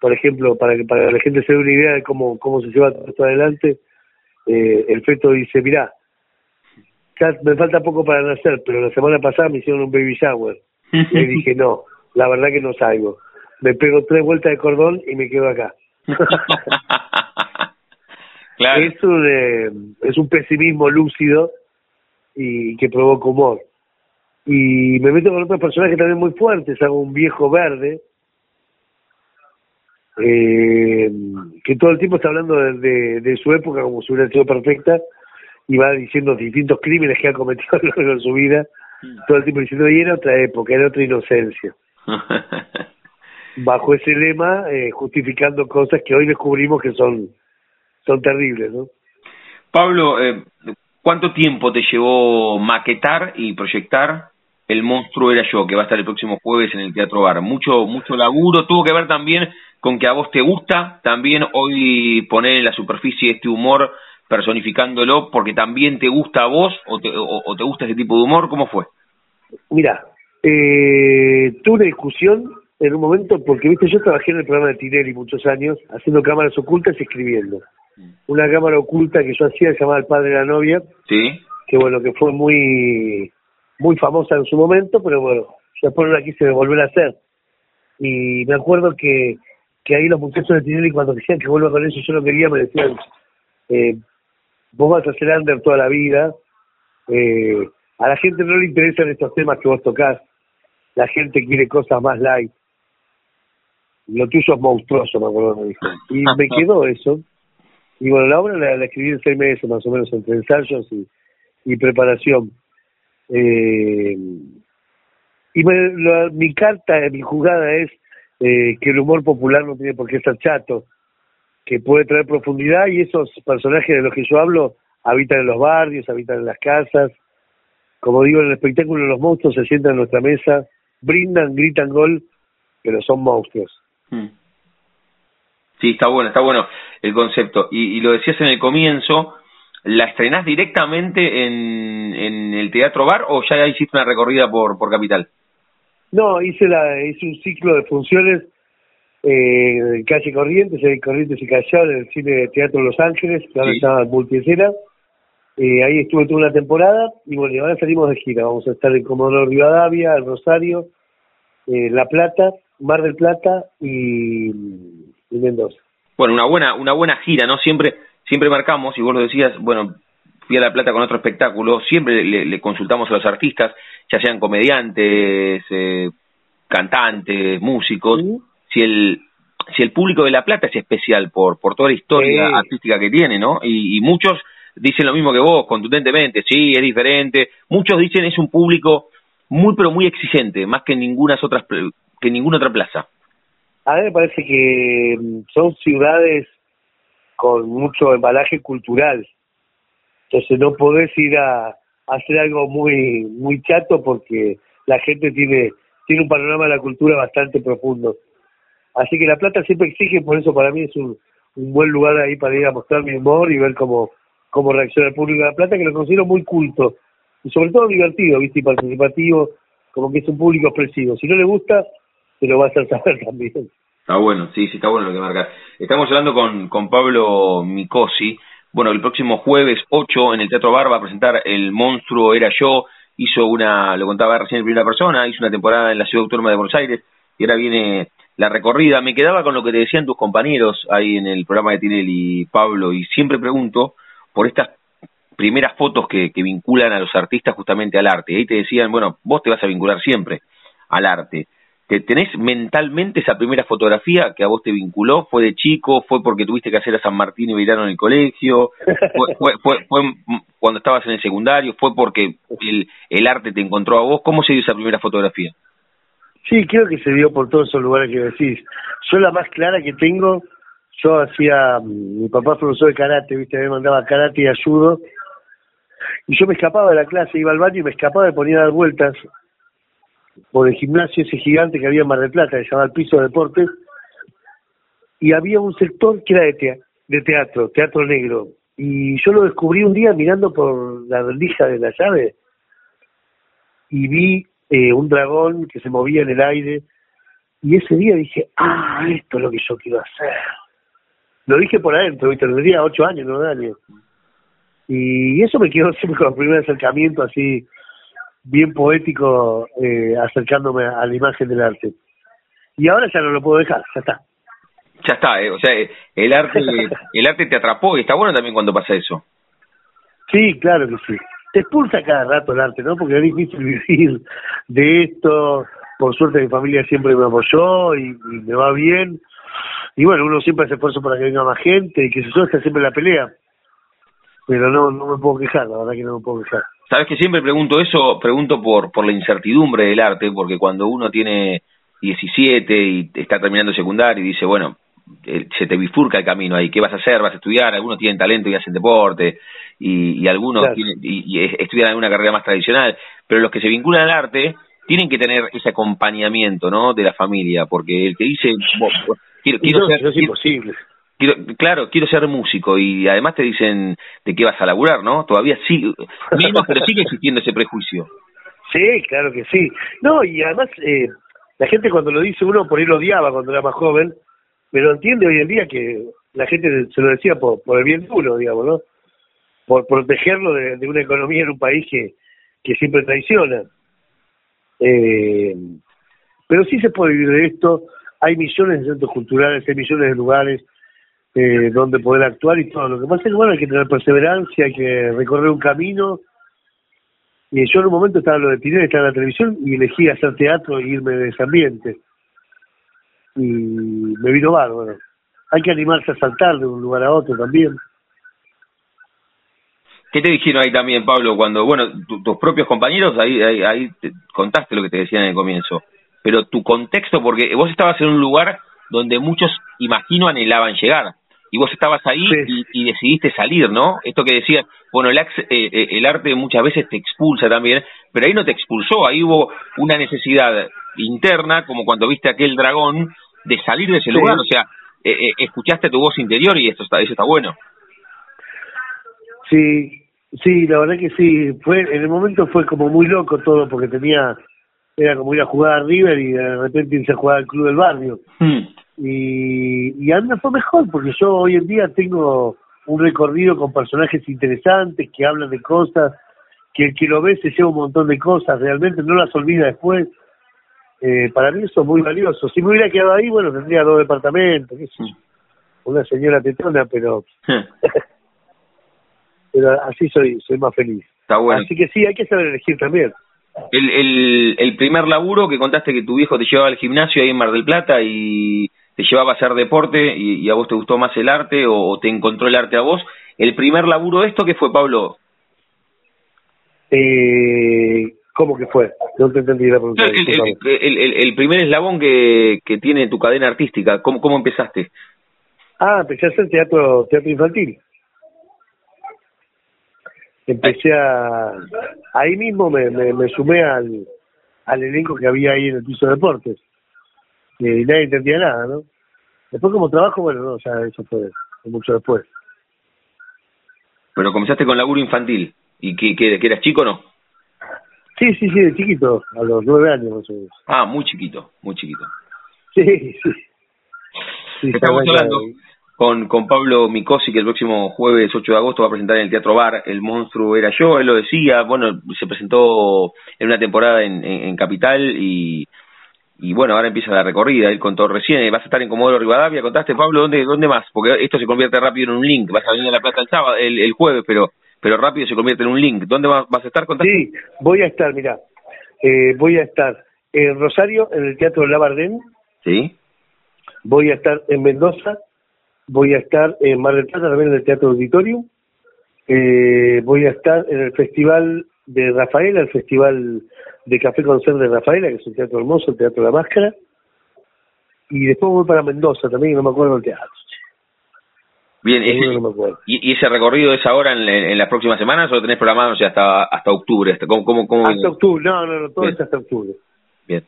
por ejemplo, para que para la gente se dé una idea de cómo, cómo se lleva esto adelante, eh, el feto dice, mirá, ya me falta poco para nacer, pero la semana pasada me hicieron un baby shower. y dije, no, la verdad que no salgo. Me pego tres vueltas de cordón y me quedo acá. claro. Es un, eh, es un pesimismo lúcido y que provoca humor. Y me meto con otros personajes también muy fuertes. Hago un viejo verde eh, que todo el tiempo está hablando de, de, de su época como si hubiera sido perfecta y va diciendo distintos crímenes que ha cometido a lo largo de su vida. Todo el tiempo diciendo, y era otra época, era otra inocencia. Bajo ese lema, eh, justificando cosas que hoy descubrimos que son, son terribles, ¿no? Pablo, eh, ¿cuánto tiempo te llevó maquetar y proyectar El monstruo era yo, que va a estar el próximo jueves en el Teatro Bar? Mucho, mucho laburo, tuvo que ver también con que a vos te gusta también hoy poner en la superficie este humor personificándolo porque también te gusta a vos o te, o, te gusta ese tipo de humor? ¿Cómo fue? Mira, eh, tuve una discusión en un momento porque, viste, yo trabajé en el programa de Tinelli muchos años haciendo cámaras ocultas y escribiendo. Una cámara oculta que yo hacía se llamaba El Padre de la Novia. Sí. Que bueno, que fue muy muy famosa en su momento, pero bueno, después no la quise volver a hacer. Y me acuerdo que que ahí los muchachos de Tinelli cuando decían que vuelva con eso yo no quería me decían eh, vos vas a ser under toda la vida eh, a la gente no le interesan estos temas que vos tocás la gente quiere cosas más light lo tuyo es monstruoso me acuerdo me dijo. Y me quedó eso. Y bueno la obra la, escribí en seis meses más o menos entre ensayos y, y preparación. Eh, y mi carta mi jugada es eh, que el humor popular no tiene por qué ser chato, que puede traer profundidad y esos personajes de los que yo hablo habitan en los barrios, habitan en las casas. Como digo, en el espectáculo los monstruos se sientan en nuestra mesa, brindan, gritan gol, pero son monstruos. Hmm. Sí, está bueno, está bueno el concepto. Y, lo decías en el comienzo, ¿la estrenás directamente en, el Teatro Bar o ya hiciste una recorrida por, por Capital? No, hice, la, hice un ciclo de funciones eh, en calle Corrientes, en Corrientes y Callao, en el cine Teatro Los Ángeles, que ahora se llama Multiescena. Eh, ahí estuve toda una temporada y bueno, y ahora salimos de gira. Vamos a estar en Comodoro Rivadavia, el Rosario, eh, La Plata, Mar del Plata y, Mendoza. Bueno, una buena, una buena gira, ¿no? Siempre, siempre marcamos, y vos lo decías, bueno, fui a La Plata con otro espectáculo, siempre le consultamos a los artistas ya sean comediantes, eh, cantantes, músicos, si el si el público de La Plata es especial por por toda la historia artística que tiene, ¿no? Y, muchos dicen lo mismo que vos, contundentemente, sí, es diferente. Muchos dicen es un público muy pero muy exigente, más que en ninguna otras que ninguna otra plaza. A mí me parece que mm, son ciudades con mucho embalaje cultural. Entonces no podés ir a, hacer algo muy muy chato porque la gente tiene tiene un panorama de la cultura bastante profundo. Así que La Plata siempre exige, por eso para mí es un, un buen lugar ahí para ir a mostrar mi humor y ver cómo, cómo reacciona el público de La Plata, que lo considero muy culto y sobre todo divertido, ¿viste? y participativo, como que es un público expresivo. Si no le gusta, se lo va a hacer saber también. Está bueno, sí, sí, está bueno lo que marcas. Estamos hablando con, con Pablo Micosi, bueno, el próximo jueves 8 en el Teatro Bar va a presentar El monstruo era yo. Hizo una, lo contaba recién en primera persona, hizo una temporada en la Ciudad Autónoma de Buenos Aires y ahora viene la recorrida. Me quedaba con lo que te decían tus compañeros ahí en el programa de Tinelli, Pablo, y siempre pregunto por estas primeras fotos que, que vinculan a los artistas justamente al arte. Ahí te decían, bueno, vos te vas a vincular siempre al arte. ¿Tenés mentalmente esa primera fotografía que a vos te vinculó? ¿Fue de chico? ¿Fue porque tuviste que hacer a San Martín y Beirano en el colegio? ¿Fue, fue, fue, cuando estabas en el secundario? ¿Fue porque el, el arte te encontró a vos? ¿Cómo se dio esa primera fotografía? Sí, creo que se dio por todos esos lugares que decís. Yo la más clara que tengo, yo hacía, mi papá profesor de karate, viste, me mandaba karate y ayudo, y yo me escapaba de la clase, iba al baño y me escapaba y ponía a dar vueltas por el gimnasio ese gigante que había en Mar del Plata, que se llama el Piso de Deportes, y había un sector que era de, de teatro, teatro negro. Y yo lo descubrí un día mirando por la rendija de la llave y vi eh, un dragón que se movía en el aire. Y ese día dije, ah, esto es lo que yo quiero hacer. Lo dije por adentro, ¿viste? Tendría ocho años, nueve años. Y eso me quedó siempre el primer acercamiento así, bien poético, eh, acercándome a la imagen del arte. Y ahora ya no lo puedo dejar, ya está. Ya está, eh, o sea, el arte, el arte te atrapó y está bueno también cuando pasa eso. Sí, claro que sí. Te expulsa cada rato el arte, ¿no? Porque es difícil vivir de esto. Por suerte mi familia siempre me apoyó y, y me va bien. Y bueno, uno siempre hace esfuerzo para que venga más gente y que se está siempre la pelea. Pero no, no me puedo quejar, la verdad que no me puedo quejar. Sabes que siempre pregunto eso, pregunto por, por la incertidumbre del arte, porque cuando uno tiene 17 y está terminando secundario y dice, bueno, eh, se te bifurca el camino ahí, ¿qué vas a hacer? ¿Vas a estudiar? Algunos tienen talento y hacen deporte, y, y algunos Claro. tienen- y, y estudian alguna carrera más tradicional, pero los que se vinculan al arte tienen que tener ese acompañamiento, ¿no? De la familia, porque el que dice, "Bo- bo- quiero, quiero no, ser, es quiero- imposible. Quiero- claro, quiero ser músico y además te dicen de qué vas a laburar, ¿no? Todavía sigue, menos, pero sigue existiendo ese prejuicio. Sí, claro que sí. No, y además, eh, la gente cuando lo dice, uno por ahí lo odiaba cuando era más joven, pero entiende hoy en día que la gente se lo decía por, por el bien de uno, digamos, ¿no? Por protegerlo de, de una economía en un país que, que siempre traiciona. Eh, pero sí se puede vivir de esto. Hay millones de centros culturales, hay millones de lugares eh, donde poder actuar y todo. Lo que pasa es que, bueno, hay que tener perseverancia, hay que recorrer un camino y yo en un momento estaba en lo de Tinelli, estaba en la televisión y elegí hacer teatro e irme de ese ambiente. Y me vino bárbaro. Hay que animarse a saltar de un lugar a otro también. ¿Qué te dijeron ahí también, Pablo, cuando, bueno, tu- tus propios compañeros, ahí, ahí, ahí te contaste lo que te decían en el comienzo, pero tu contexto, porque vos estabas en un lugar donde muchos, imagino, anhelaban llegar, y vos estabas ahí Sí. y, y decidiste salir, ¿no? Esto que decías, bueno, el, eh, eh, el arte muchas veces te expulsa también, pero ahí no te expulsó, ahí hubo una necesidad interna, como cuando viste aquel dragón, de salir de ese Sí. lugar, o sea, eh, eh, escuchaste tu voz interior y esto está, eso está bueno. Sí, sí, la verdad que sí. Fue En el momento fue como muy loco todo porque tenía, era como ir a jugar a River y de repente irse a jugar al club del barrio. Hmm. Y, y a mí me fue mejor porque yo hoy en día tengo un recorrido con personajes interesantes que hablan de cosas que el que lo ve se lleva un montón de cosas realmente no las olvida después. Eh, para mí eso es muy valioso. Si me hubiera quedado ahí bueno tendría dos departamentos qué sé yo, una señora tetona pero pero así soy soy más feliz. Está bueno. así que sí hay que saber elegir también. El, el, el primer laburo que contaste que tu viejo te llevaba al gimnasio ahí en Mar del Plata y te llevaba a hacer deporte y, y a vos te gustó más el arte o, o te encontró el arte a vos. El primer laburo de esto, ¿qué fue, Pablo? eh, ¿cómo que fue? no te entendí la pregunta El, el- discúlpame. el- el- el primer eslabón que, que tiene tu cadena artística, ¿cómo, cómo empezaste? Ah, empecé a hacer teatro, teatro infantil. Empecé a... Ahí mismo me, me, me sumé al, al elenco que había ahí en el piso de deportes. Y nadie entendía nada, ¿no? Después como trabajo, bueno, no, ya eso fue, mucho después. Pero comenzaste con laburo infantil. ¿Y que, que, que eras chico o no? Sí, sí, sí, de chiquito, a los nueve años más o menos. Ah, muy chiquito, muy chiquito. Sí, sí. sí Estamos hablando con, con Pablo Micosi, que el próximo jueves 8 de agosto va a presentar en el Teatro Bar El Monstruo Era Yo, él lo decía, bueno, se presentó en una temporada en, en, en Capital y, y bueno, ahora empieza la recorrida, él contó recién, eh, vas a estar en Comodoro Rivadavia, contaste Pablo, ¿dónde, dónde más? Porque esto se convierte rápido en un link, vas a venir a La Plata el sábado, el, el jueves, pero pero rápido se convierte en un link. ¿Dónde vas, vas a estar? Contaste. Sí, voy a estar, mira, eh, voy a estar en Rosario, en el Teatro Labardén, Sí. voy a estar en Mendoza, voy a estar en Mar del Plata también en el Teatro Auditorium, eh, voy a estar en el Festival de Rafaela, el Festival de Café Concert de Rafaela, que es un teatro hermoso, el Teatro La Máscara, y después voy para Mendoza también, no me acuerdo del teatro. Bien, ese- no me acuerdo. y, y ese recorrido es ahora en, en las próximas semanas o lo tenés programado o sea, hasta hasta octubre? Hasta, ¿Cómo, cómo, cómo Hasta octubre, no, no, no, todo Bien. es hasta octubre. Bien.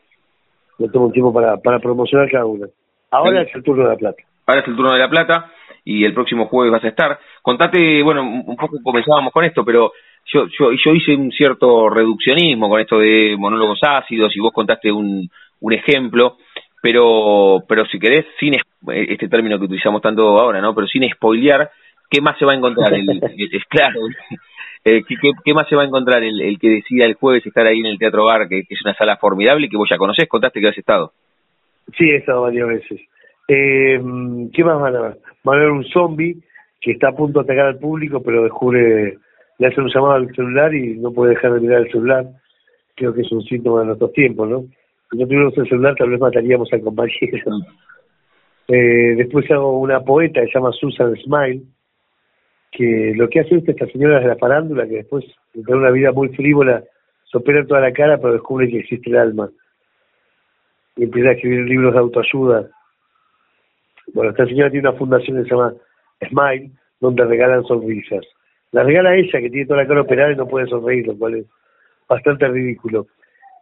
No tengo tiempo para, para promocionar cada una. Ahora Sí. es el turno de la plata. Ahora es el turno de La Plata y el próximo jueves vas a estar. Contate, bueno, un poco comenzábamos con esto, pero yo, yo, yo hice un cierto reduccionismo con esto de monólogos ácidos y vos contaste un, un ejemplo, pero, pero si querés, sin es- este término que utilizamos tanto ahora, ¿no? Pero sin spoilear, ¿qué más se va a encontrar? El, claro, eh, ¿qué, qué, más se va a encontrar el, el, que decida el jueves estar ahí en el Teatro Bar, que, es una sala formidable que vos ya conocés? Contaste que has estado. Sí, he estado varias veces. Eh, ¿Qué más van a ver? Van a ver un zombie que está a punto de atacar al público, pero descubre, le hace un llamado al celular y no puede dejar de mirar el celular. Creo que es un síntoma de nuestros tiempos, ¿no? Si no tuviéramos el celular, tal vez mataríamos al compañero. Eh, después hago una poeta que se llama Susan Smile, que lo que hace esta señora de la farándula, que después de tener una vida muy frívola, se opera toda la cara, pero descubre que existe el alma. Y empieza a escribir libros de autoayuda. Bueno, esta señora tiene una fundación que se llama Smile, donde regalan sonrisas. La regala ella, que tiene toda la cara operada y no puede sonreír, lo cual es bastante ridículo.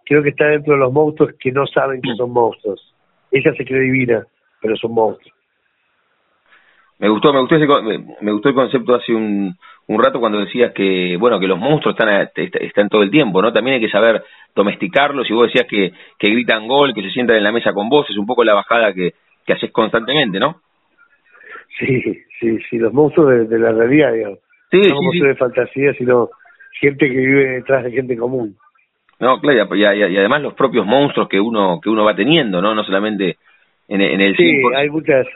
Creo que está dentro de los monstruos que no saben que son monstruos. Ella se cree divina, pero son monstruos. Me gustó, me gustó, ese, me gustó el concepto hace un, un rato cuando decías que, bueno, que los monstruos están, están todo el tiempo, ¿no? También hay que saber domesticarlos y vos decías que, que gritan gol, que se sientan en la mesa con vos, es un poco la bajada que, que haces constantemente, ¿no? Sí, sí, sí, los monstruos de, la realidad, digamos. Sí, no como de fantasía, sino gente que vive detrás de gente común. No, claro, y, y, además los propios monstruos que uno que uno va teniendo, ¿no? No solamente en, en el... Sí, hay muchas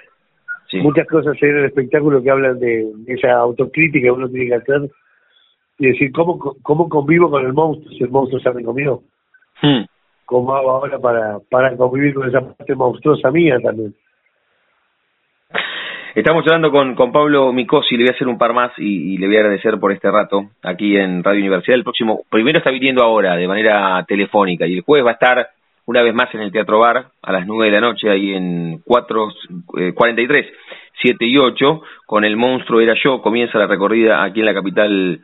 muchas cosas en el espectáculo que hablan de, esa autocrítica que uno tiene que hacer y decir, ¿cómo, cómo convivo con el monstruo si el monstruo ya me comió? Hmm. ¿Cómo hago ahora para, para convivir con esa parte monstruosa mía también? Estamos hablando con, con Pablo Micosi, le voy a hacer un par más y, le voy a agradecer por este rato aquí en Radio Universidad. El próximo, primero está viniendo ahora de manera telefónica y el jueves va a estar una vez más en el Teatro Bar a las nueve de la noche, ahí en cuatro, eh, 43, 7 y 8, con El Monstruo Era Yo, comienza la recorrida aquí en la capital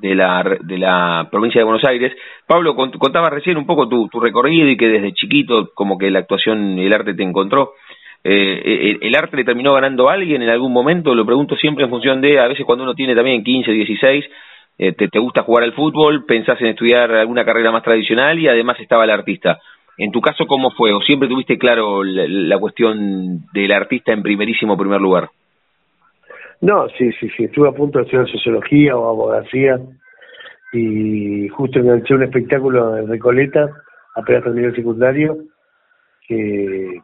de la, de la provincia de Buenos Aires. Pablo, contaba recién un poco tu, tu recorrido y que desde chiquito como que la actuación y el arte te encontró. Eh, eh, ¿El arte le terminó ganando a alguien en algún momento? Lo pregunto siempre en función de, a veces cuando uno tiene también 15, 16, eh, te, gusta jugar al fútbol, pensás en estudiar alguna carrera más tradicional y además estaba el artista. En tu caso, ¿cómo fue? ¿O siempre tuviste claro la, cuestión del artista en primerísimo primer lugar? No, sí, sí, sí. Estuve a punto de estudiar sociología o abogacía y justo enganché un espectáculo de Recoleta, apenas terminé el secundario, que,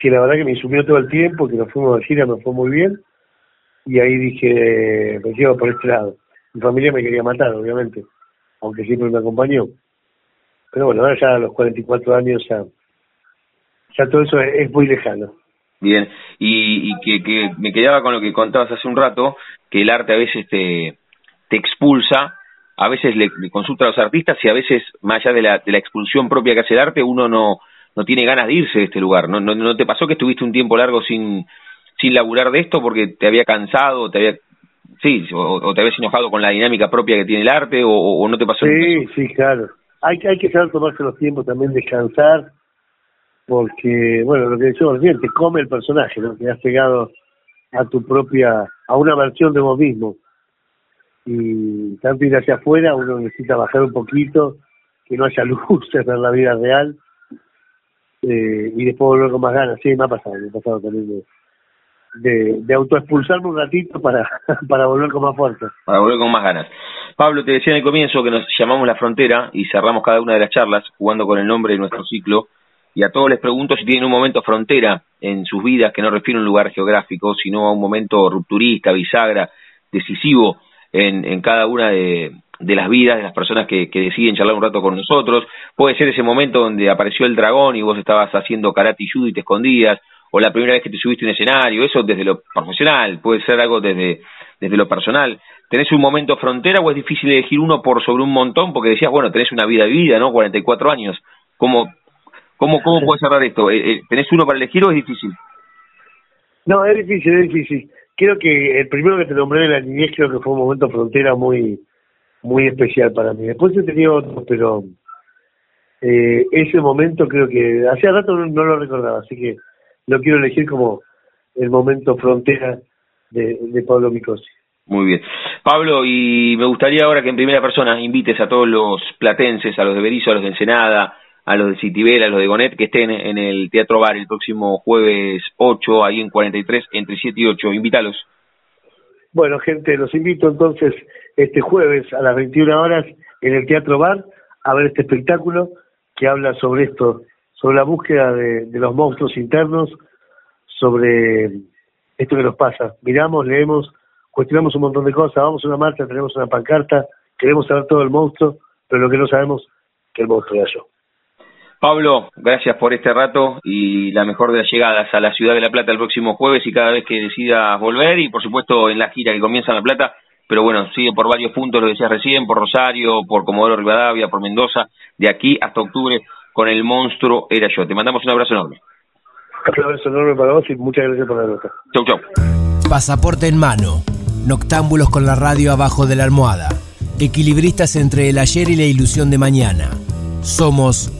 que la verdad que me insumió todo el tiempo, que nos fuimos de gira, me fue muy bien, y ahí dije, me llevo por este lado. Mi familia me quería matar, obviamente, aunque siempre me acompañó. Pero bueno, ahora ya a los 44 años ya, ya todo eso es, muy lejano. Bien, y, y que, que, me quedaba con lo que contabas hace un rato, que el arte a veces te, expulsa, a veces le, consulta a los artistas y a veces, más allá de la, de la expulsión propia que hace el arte, uno no, no tiene ganas de irse de este lugar. ¿No, no, no te pasó que estuviste un tiempo largo sin, sin laburar de esto porque te había cansado, te había sí, o, te habías enojado con la dinámica propia que tiene el arte, o, o no te pasó? Sí, sí, claro hay, hay que saber tomarse los tiempos también, descansar, porque, bueno, lo que decimos recién, te come el personaje, ¿no? Te has pegado a tu propia, a una versión de vos mismo. Y tanto ir hacia afuera, uno necesita bajar un poquito, que no haya luces en la vida real, eh, y después volver con más ganas. Sí, me ha pasado, me ha pasado también de, de autoexpulsarme un ratito para, para volver con más fuerza. Para volver con más ganas. Pablo, te decía en el comienzo que nos llamamos La Frontera y cerramos cada una de las charlas jugando con el nombre de nuestro ciclo. Y a todos les pregunto si tienen un momento frontera en sus vidas que no refiere a un lugar geográfico, sino a un momento rupturista, bisagra, decisivo en, en cada una de, de las vidas de las personas que, que, deciden charlar un rato con nosotros. Puede ser ese momento donde apareció el dragón y vos estabas haciendo karate y judo y te escondías, o la primera vez que te subiste a un escenario, eso desde lo profesional, puede ser algo desde, desde lo personal. ¿Tenés un momento frontera o es difícil elegir uno por sobre un montón? Porque decías, bueno, tenés una vida vivida, ¿no? 44 años. ¿Cómo, cómo, cómo puedes cerrar esto? Eh, eh, ¿Tenés uno para elegir o es difícil? No, es difícil, es difícil. Creo que el primero que te nombré de la niñez creo que fue un momento frontera muy muy especial para mí. Después he tenido otros, pero eh, ese momento creo que hacía rato no lo recordaba, así que lo quiero elegir como el momento frontera de, de Pablo Micosi. Muy bien. Pablo, y me gustaría ahora que en primera persona invites a todos los platenses, a los de Berizo, a los de Ensenada, a los de Citibel, a los de Gonet, que estén en el Teatro Bar el próximo jueves 8, ahí en 43, entre 7 y 8. Invítalos. Bueno, gente, los invito entonces este jueves a las 21 horas en el Teatro Bar a ver este espectáculo que habla sobre esto, sobre la búsqueda de, los monstruos internos, sobre esto que nos pasa. Miramos, leemos, cuestionamos un montón de cosas, vamos a una marcha, tenemos una pancarta, queremos saber todo el monstruo, pero lo que no sabemos que el monstruo era yo. Pablo, gracias por este rato y la mejor de las llegadas a la ciudad de La Plata el próximo jueves y cada vez que decidas volver y por supuesto en la gira que comienza en La Plata, pero bueno, sigue por varios puntos, lo decías recién, por Rosario, por Comodoro Rivadavia, por Mendoza, de aquí hasta octubre con el monstruo era yo. Te mandamos un abrazo enorme. Un abrazo enorme para vos y muchas gracias por la nota. Chau, chau. Pasaporte en mano. Noctámbulos con la radio abajo de la almohada. Equilibristas entre el ayer y la ilusión de mañana. Somos